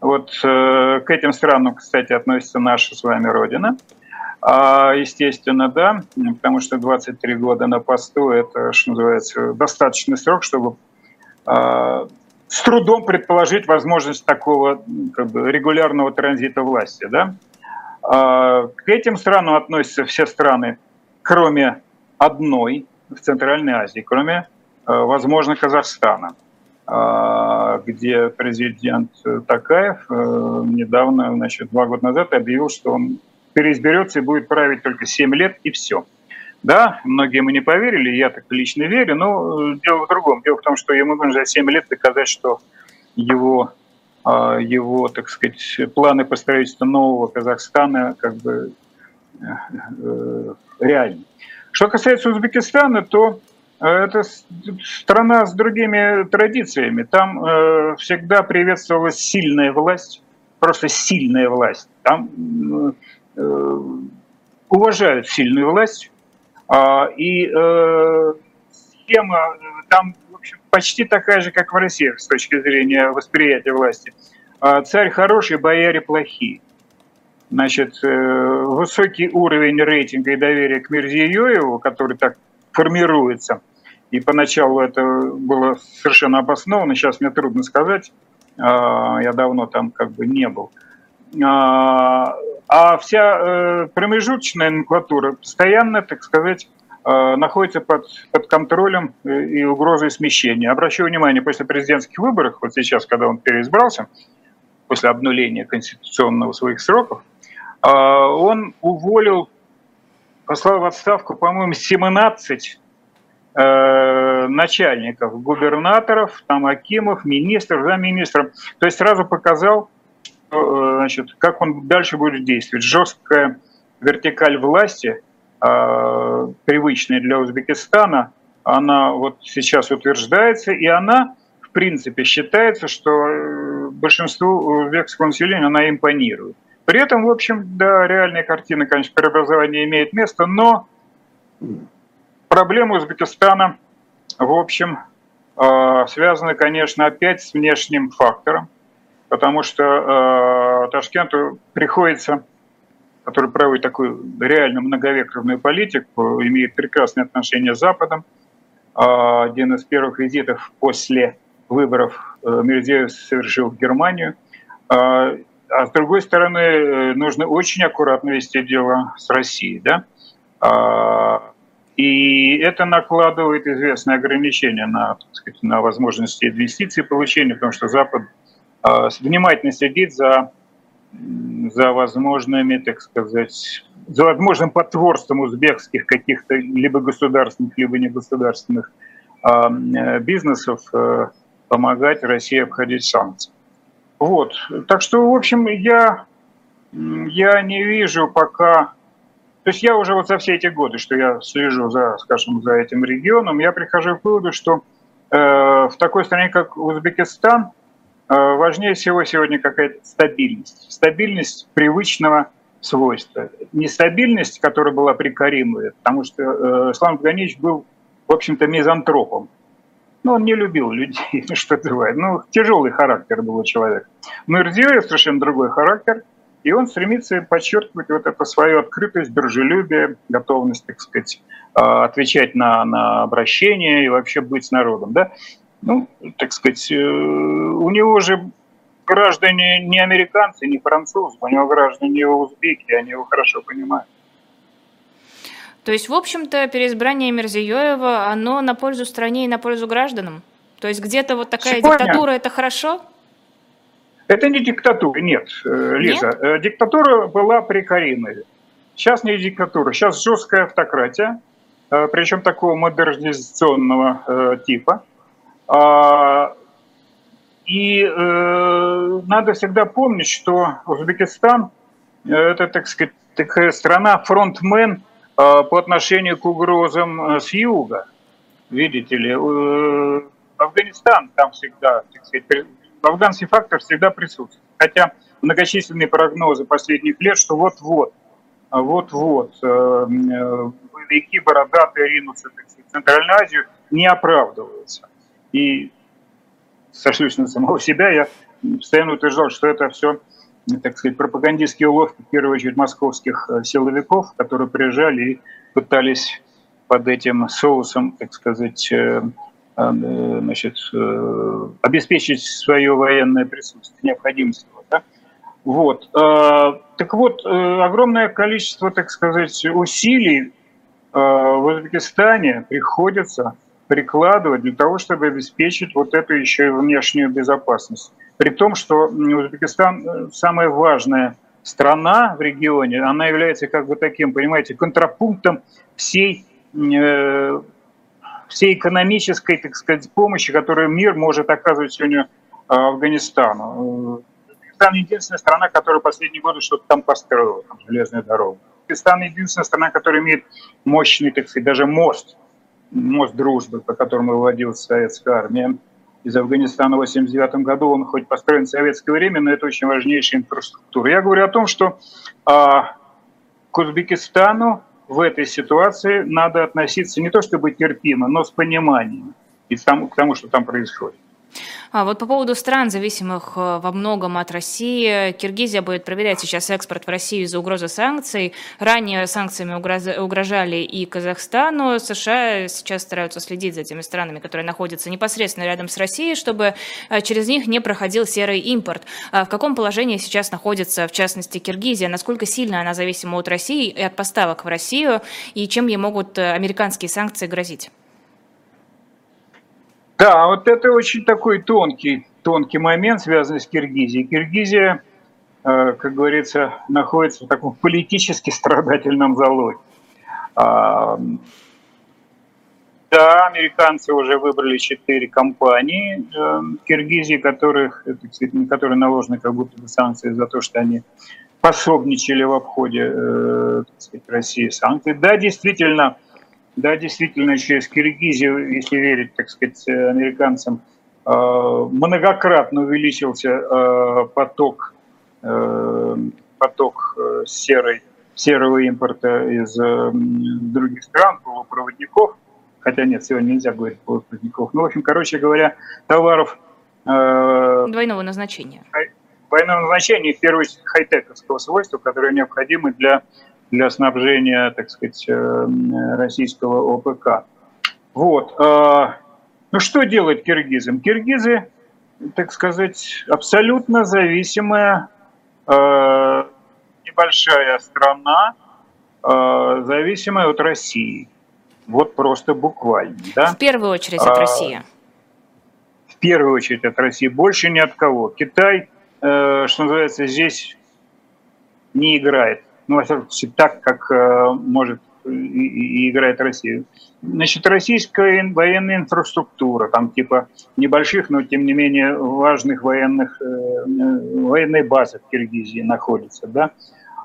Вот к этим странам, кстати, относится наша с вами Родина – естественно, да, потому что 23 года на посту – это, что называется, достаточный срок, чтобы а, с трудом предположить возможность такого как бы, регулярного транзита власти. Да? А, к этим странам относятся все страны, кроме одной в Центральной Азии, кроме, возможно, Казахстана, а, где президент Такаев э, недавно, значит, два года назад объявил, что он переизберется и будет править только 7 лет, и все. Да, многие ему не поверили, я так лично верю, но э, дело в другом. Дело в том, что ему нужно за 7 лет доказать, что его, а, его так сказать, планы по строительству нового Казахстана как бы э, э, реальны. Что касается Узбекистана, то это страна с другими традициями. Там всегда приветствовалась сильная власть, просто сильная власть. Там уважают сильную власть, а, и э, схема там в общем, почти такая же, как в России с точки зрения восприятия власти. А, царь хороший, бояре плохие. Значит, э, высокий уровень рейтинга и доверия к Мирзиёеву, который так формируется, и поначалу это было совершенно обосновано, сейчас мне трудно сказать, а, я давно там как бы не был. А вся э, промежуточная номенклатура постоянно, так сказать, э, находится под, под контролем э, и угрозой смещения. Обращаю внимание, после президентских выборов, вот сейчас, когда он переизбрался, после обнуления конституционного своих сроков, он уволил, послал в отставку, по-моему, 17 начальников, губернаторов, там, акимов, министров, замминистров. То есть сразу показал, значит, как он дальше будет действовать. Жесткая вертикаль власти, э, привычная для Узбекистана, она вот сейчас утверждается, и она, в принципе, считается, что э, большинству узбекского населения она импонирует. При этом, в общем, да, реальная картина, конечно, преобразования имеет место, но проблемы Узбекистана, в общем, связаны, конечно, опять с внешним фактором потому что э, Ташкенту приходится, который проводит такую реально многовекторную политику, имеет прекрасные отношения с Западом. Э, один из первых визитов после выборов э, Мирзеев совершил в Германию. Э, а с другой стороны, э, нужно очень аккуратно вести дело с Россией. Да? Э, и это накладывает известные ограничения на, сказать, на возможности инвестиций получения, потому что Запад внимательно следить за, за возможными, так сказать, за возможным потворством узбекских каких-то либо государственных, либо негосударственных а, бизнесов э, помогать России обходить санкции. Вот. Так что, в общем, я, я не вижу пока... То есть я уже вот за все эти годы, что я слежу за, скажем, за этим регионом, я прихожу к выводу, что э, в такой стране, как Узбекистан, Э, важнее всего сегодня какая-то стабильность. Стабильность привычного свойства. Нестабильность, которая была при Каримове, потому что э, Ислам Ганиевич был, в общем-то, мизантропом. Ну, он не любил людей, что бывает. Ну, тяжелый характер был у человека. Но Ирзиев совершенно другой характер, и он стремится подчеркивать вот эту свою открытость, дружелюбие, готовность, так сказать, э, отвечать на, на обращения и вообще быть с народом. Да? Ну, так сказать, э, у него же граждане не американцы, не французы, у него граждане его узбеки, они его хорошо понимают. То есть, в общем-то, переизбрание Мерзиёева, оно на пользу стране и на пользу гражданам? То есть где-то вот такая Сегодня... диктатура – это хорошо? Это не диктатура, нет, э, Лиза. Нет? Э, диктатура была при Каримове. Сейчас не диктатура, сейчас жесткая автократия, причем такого модернизационного типа – и э, надо всегда помнить, что Узбекистан э, это, так сказать, такая страна фронтмен э, по отношению к угрозам с юга. Видите ли, Афганистан там всегда, так сказать, афганский фактор всегда присутствует. Хотя многочисленные прогнозы последних лет, что вот-вот, вот-вот боевики бородатые ринутся так сказать, в Центральную Азию, не оправдываются. И сошлюсь на самого себя, я постоянно утверждал, что это все, так сказать, пропагандистские уловки, в первую очередь, московских э, силовиков, которые приезжали и пытались под этим соусом, так сказать, э, значит, обеспечить свое военное присутствие, необходимость его. Да? Вот. Так вот, огромное количество, так сказать, усилий в Узбекистане приходится прикладывать для того, чтобы обеспечить вот эту еще и внешнюю безопасность. При том, что Узбекистан э, самая важная страна в регионе, она является как бы таким, понимаете, контрапунктом всей, э, всей экономической, так сказать, помощи, которую мир может оказывать сегодня э, Афганистану. Узбекистан единственная страна, которая последние годы что-то там построила, там, железную дорогу. Узбекистан единственная страна, которая имеет мощный, так сказать, даже мост мост дружбы, по которому выводилась советская армия из Афганистана в 1989 году. Он хоть построен в советское время, но это очень важнейшая инфраструктура. Я говорю о том, что а, к Узбекистану в этой ситуации надо относиться не то чтобы терпимо, но с пониманием и к тому, что там происходит. А вот по поводу стран, зависимых э, во многом от России, Киргизия будет проверять сейчас экспорт в Россию из-за угрозы санкций. Ранее санкциями угрожали и Казахстану. США сейчас стараются следить за теми странами, которые находятся непосредственно рядом с Россией, чтобы э, через них не проходил серый импорт. А в каком положении сейчас находится, в частности, Киргизия? Насколько сильно она зависима от России и от поставок в Россию? И чем ей могут э, американские санкции грозить? Да, вот это очень такой тонкий, тонкий момент, связанный с Киргизией. Киргизия, э, как говорится, находится в таком политически страдательном залоге. А, да, американцы уже выбрали четыре компании э, Киргизии, которых, на которые наложены как будто бы санкции за то, что они пособничали в обходе э, сказать, России санкций. Да, действительно, да, действительно, через Киргизию, если верить, так сказать, американцам, э, многократно увеличился э, поток, э, поток серой, серого импорта из других стран, полупроводников, хотя нет, сегодня нельзя говорить полупроводников, ну, в общем, короче говоря, товаров... Двойного назначения. Двойного назначения, в первую очередь, хай-тековского свойства, которые необходимы для для снабжения, так сказать, э, российского ОПК. Вот. Э, ну что делать киргизам? Киргизы, так сказать, абсолютно зависимая э, небольшая страна, зависимая от России. Вот просто буквально. Да? В первую очередь от России. В первую очередь от России. Больше ни от кого. Китай, что называется, здесь не играет ну, во так, как э, может и, и играет Россия. Значит, российская военная инфраструктура, там типа небольших, но тем не менее важных военных, э, военной базы в Киргизии находится, да.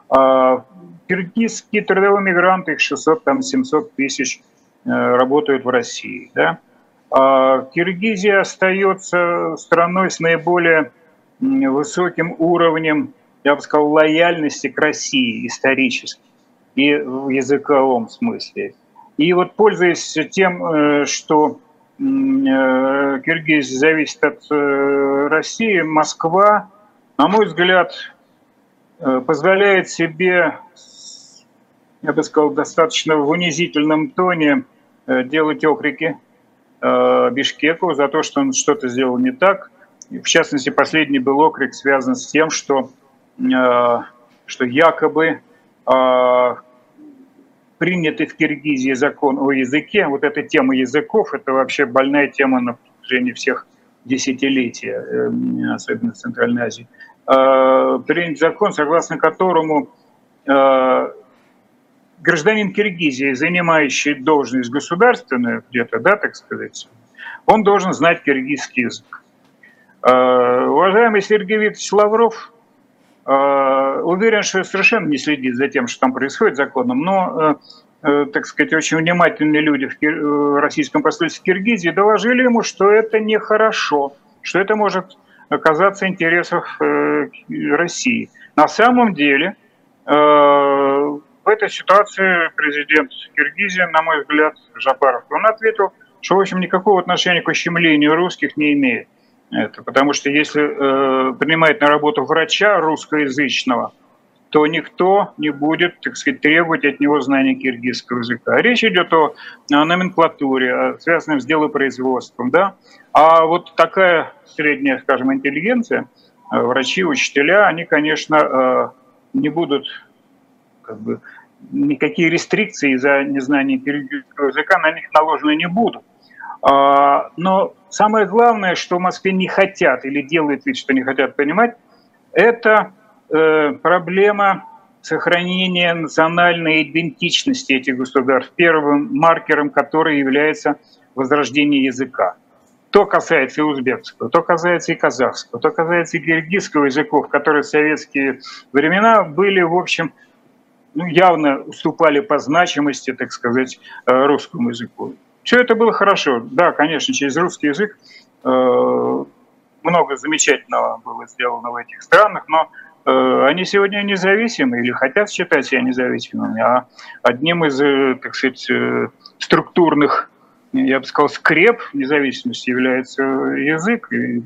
А киргизские трудовые мигранты, их 600, там 700 тысяч э, работают в России, да. А Киргизия остается страной с наиболее высоким уровнем я бы сказал, лояльности к России исторически и в языковом смысле. И вот пользуясь тем, э, что э, Киргизия зависит от э, России, Москва, на мой взгляд, позволяет себе, я бы сказал, достаточно в унизительном тоне делать окрики Бишкеку за то, что он что-то сделал не так. В частности, последний был окрик связан с тем, что что якобы э, принятый в Киргизии закон о языке, вот эта тема языков, это вообще больная тема на протяжении всех десятилетий, э, особенно в Центральной Азии, принят закон, согласно которому гражданин Киргизии, занимающий должность государственную где-то, да, так сказать, он должен знать киргизский язык. Уважаемый Сергей Викторович Лавров Э, уверен, что совершенно не следит за тем, что там происходит законом, но, э, э, так сказать, очень внимательные люди в российском посольстве в Киргизии доложили ему, что это нехорошо, что это может оказаться интересов России. На самом деле, в этой ситуации президент Киргизии, на мой взгляд, Жапаров, он ответил, что, в общем, никакого отношения к ущемлению русских не имеет. Это, потому что если э, принимает на работу врача русскоязычного, то никто не будет, так сказать, требовать от него знания киргизского языка. Речь идет о, о номенклатуре, связанном с делопроизводством. Да? А вот такая средняя, скажем, интеллигенция, э, врачи, учителя, они, конечно, э, не будут как бы, никакие рестрикции за незнание киргизского языка на них наложены не будут. А, но самое главное, что в Москве не хотят или делают вид, что не хотят понимать, это Э, проблема сохранения национальной идентичности этих государств, первым маркером который является возрождение языка. То касается и узбекского, то касается и казахского, то касается и киргизского языков, которые в советские времена были, в общем, ну, явно уступали по значимости, так сказать, э, русскому языку. Все это было хорошо. Да, конечно, через русский язык э, много замечательного было сделано в этих странах, но Э, они сегодня независимы или хотят считать себя независимыми, а одним из, э, так сказать, структурных, я бы сказал, скреп независимости является язык и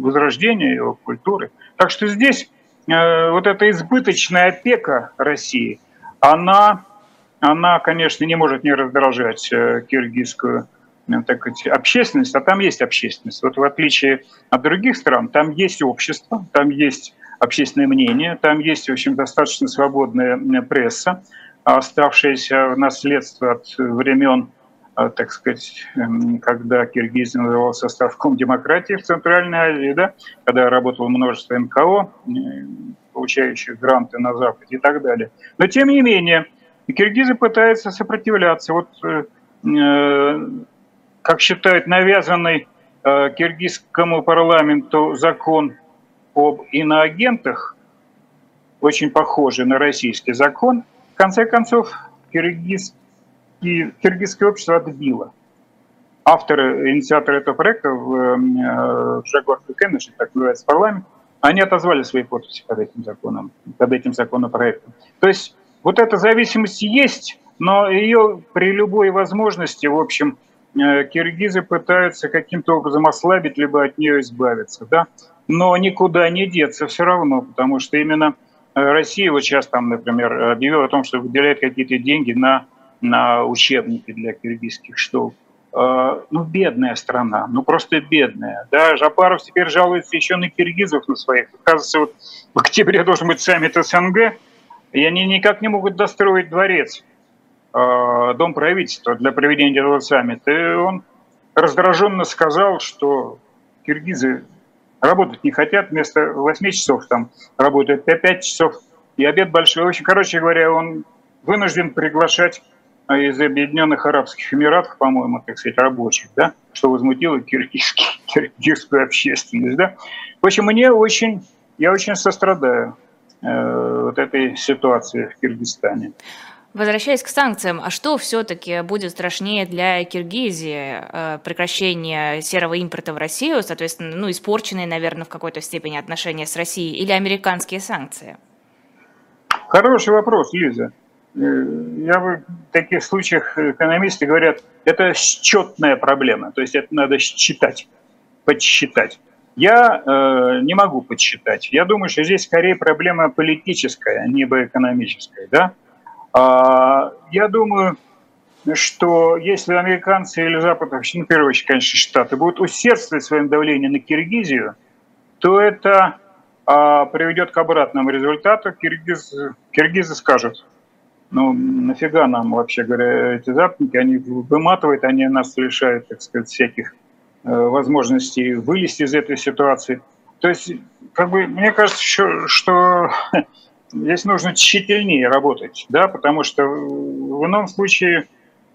возрождение его культуры. Так что здесь вот эта избыточная опека России, она, она конечно, не может не раздражать киргизскую так сказать, общественность, а там есть общественность. Вот в отличие от других стран, там есть общество, там есть общественное мнение. Там есть, в общем, достаточно свободная пресса, оставшаяся в наследство от времен, э, так сказать, эм, когда Киргизия назывался островком демократии в Центральной Азии, да, когда работало множество НКО, э, получающих гранты на Западе и так далее. Но, тем не менее, киргизы пытаются сопротивляться. Вот, э, как считают, навязанный киргизскому парламенту закон об иноагентах, очень похожий на российский закон, в конце концов киргизский, киргизское общество отбило. Авторы, инициаторы этого проекта в э, Жагор Кеннеш, так называется парламент, они отозвали свои подписи под этим законом, под этим законопроектом. То есть вот эта зависимость есть, но ее при любой возможности, в общем, э, киргизы пытаются каким-то образом ослабить, либо от нее избавиться. Да? но никуда не деться все равно, потому что именно э, Россия вот сейчас там, например, объявила о том, что выделяет какие-то деньги на, на учебники для киргизских школ. Э, ну, бедная страна, ну просто бедная. Да, Жапаров теперь жалуется еще на киргизов на своих. Оказывается, вот в октябре должен быть саммит СНГ, и они никак не могут достроить дворец, э, дом правительства для проведения этого саммита. И он раздраженно сказал, что киргизы работать не хотят, вместо 8 часов там работают 5 часов, и обед большой. В общем, короче говоря, он вынужден приглашать а, из Объединенных Арабских Эмиратов, по-моему, так сказать, рабочих, да, что возмутило киргизский, киргизскую общественность, да. В общем, мне очень, я очень сострадаю вот этой ситуации в Киргизстане. Возвращаясь к санкциям, а что все-таки будет страшнее для Киргизии? Э, прекращение серого импорта в Россию, соответственно, ну, испорченные, наверное, в какой-то степени отношения с Россией, или американские санкции? Хороший вопрос, Лиза. Э, я бы в таких случаях экономисты говорят, это счетная проблема, то есть это надо считать, подсчитать. Я э, не могу подсчитать. Я думаю, что здесь скорее проблема политическая, а не бы экономическая, да? А, я думаю, что если американцы или Запад, ну, в первую очередь, конечно, Штаты, будут усердствовать своим давлением на Киргизию, то это а, приведет к обратному результату. Киргиз, киргизы скажут, ну, нафига нам, вообще говоря, эти западники, они выматывают, они нас лишают, так сказать, всяких э, возможностей вылезти из этой ситуации. То есть, как бы, мне кажется, что, что здесь нужно тщательнее работать, да, потому что в ином случае,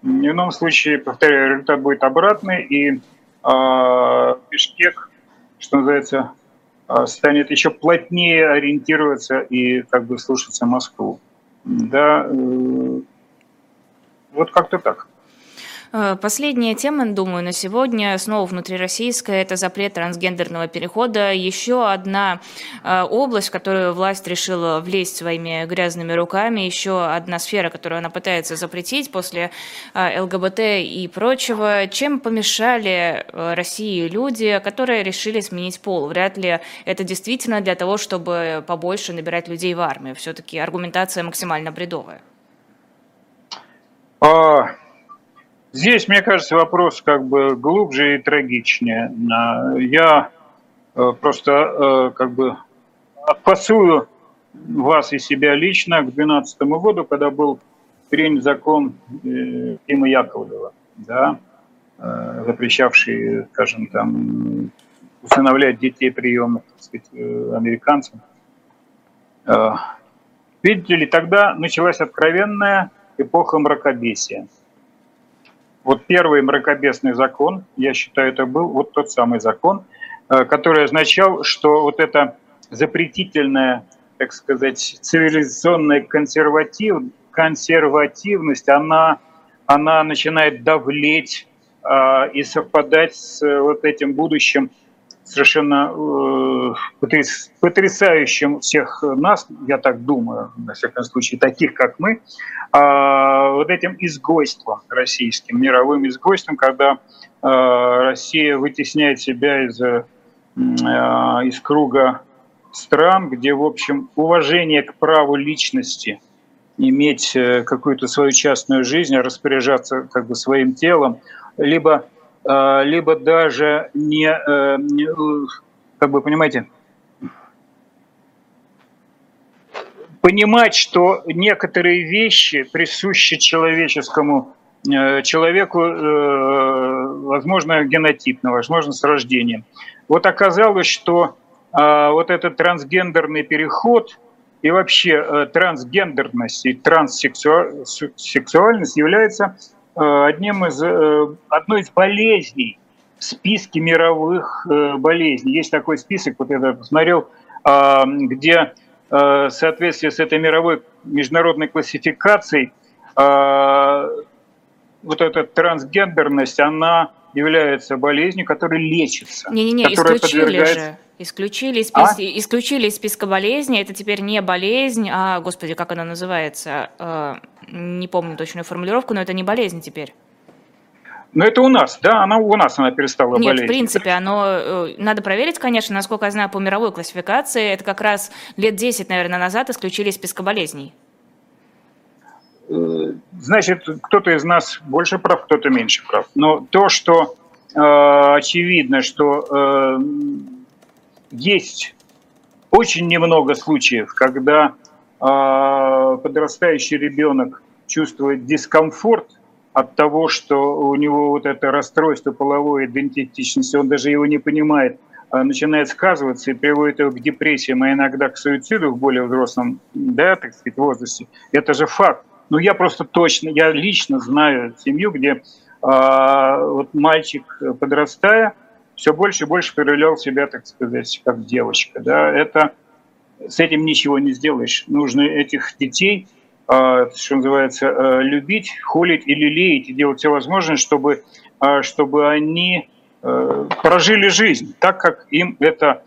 в ином случае, повторяю, результат будет обратный, и э, Бишкек, что называется, э, станет еще плотнее ориентироваться и как бы слушаться Москву. Да, э, вот как-то так. Э, последняя тема, думаю, на сегодня, снова внутрироссийская, это запрет трансгендерного перехода. Еще одна э, область, в которую власть решила влезть своими грязными руками, еще одна сфера, которую она пытается запретить после э, ЛГБТ и прочего. Чем помешали России люди, которые решили сменить пол? Вряд ли это действительно для того, чтобы побольше набирать людей в армию. Все-таки аргументация максимально бредовая. А, Здесь, мне кажется, вопрос как бы глубже и трагичнее. Я э, просто э, как бы отпасую вас и себя лично к 2012 году, когда был принят закон э, Тима Яковлева, да, запрещавший, скажем, там, усыновлять детей приемных, так сказать, американцам. Видите ли, тогда началась откровенная эпоха мракобесия – вот первый мракобесный закон, я считаю, это был вот тот самый закон, э, который означал, что вот эта запретительная, так сказать, цивилизационная консерватив, консервативность, она, она начинает давлеть э, и совпадать с вот этим будущим совершенно э, потрясающим всех нас, я так думаю, на всяком случае, таких, как мы, э, вот этим изгойством российским, мировым изгойством, когда э, Россия вытесняет себя из, э, из круга стран, где, в общем, уважение к праву личности, иметь э, какую-то свою частную жизнь, распоряжаться как бы своим телом, либо а, либо даже не, э, как бы, понимаете, понимать, что некоторые вещи присущи человеческому э, человеку, э, возможно, генотипно, возможно, с рождением. Вот оказалось, что а, вот этот трансгендерный переход и вообще трансгендерность и транссексуальность является Э, одним из, э, одной из болезней в списке мировых э, болезней. Есть такой список, вот я посмотрел, а, где в соответствии с этой мировой международной классификацией а, вот эта трансгендерность, она является болезнью, которая лечится. Не-не-не, исключили подвергается... же. Исключили из, спис... а? исключили из списка болезней. Это теперь не болезнь, а, господи, как она называется? Э, не помню точную формулировку, но это не болезнь теперь. Но это у нас, да, она у нас она перестала Нет, болеть. Нет, в принципе, оно э, надо проверить, конечно, насколько я знаю, по мировой классификации, это как раз лет 10, наверное, назад исключили из списка болезней. Э, значит, кто-то из нас больше прав, кто-то меньше прав. Но то, что э, очевидно, что э, есть очень немного случаев, когда э, подрастающий ребенок чувствует дискомфорт от того, что у него вот это расстройство половой идентичности, он даже его не понимает, а начинает сказываться и приводит его к депрессиям, а иногда к суициду в более взрослом, да, так сказать, возрасте. Это же факт. Но я просто точно, я лично знаю семью, где э, вот мальчик, подрастая, все больше и больше проявлял себя, так сказать, как девочка. Да? Это, с этим ничего не сделаешь. Нужно этих детей, а, что называется, а, любить, холить и лелеять, и делать все возможное, чтобы, а, чтобы они прожили жизнь так, как им это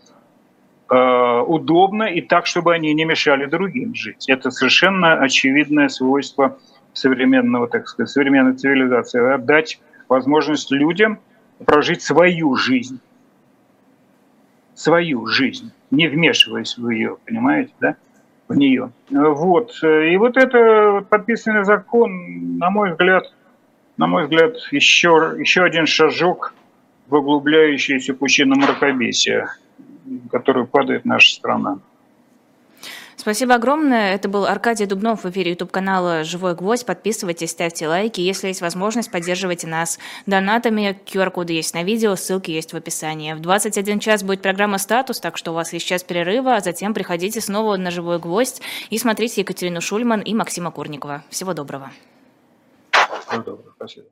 удобно, и так, чтобы они не мешали другим жить. Это совершенно очевидное свойство современного, так сказать, современной цивилизации. Отдать возможность людям – прожить свою жизнь. Свою жизнь, не вмешиваясь в ее, понимаете, да? В нее. Вот. И вот это подписанный закон, на мой взгляд, на мой взгляд, еще, еще один шажок в углубляющуюся пучину мракобесия, в которую падает наша страна. Спасибо огромное. Это был Аркадий Дубнов в эфире YouTube-канала «Живой гвоздь». Подписывайтесь, ставьте лайки. Если есть возможность, поддерживайте нас донатами. QR-коды есть на видео, ссылки есть в описании. В 21 час будет программа «Статус», так что у вас есть час перерыва, а затем приходите снова на «Живой гвоздь» и смотрите Екатерину Шульман и Максима Курникова. Всего доброго. Всего доброго. Спасибо.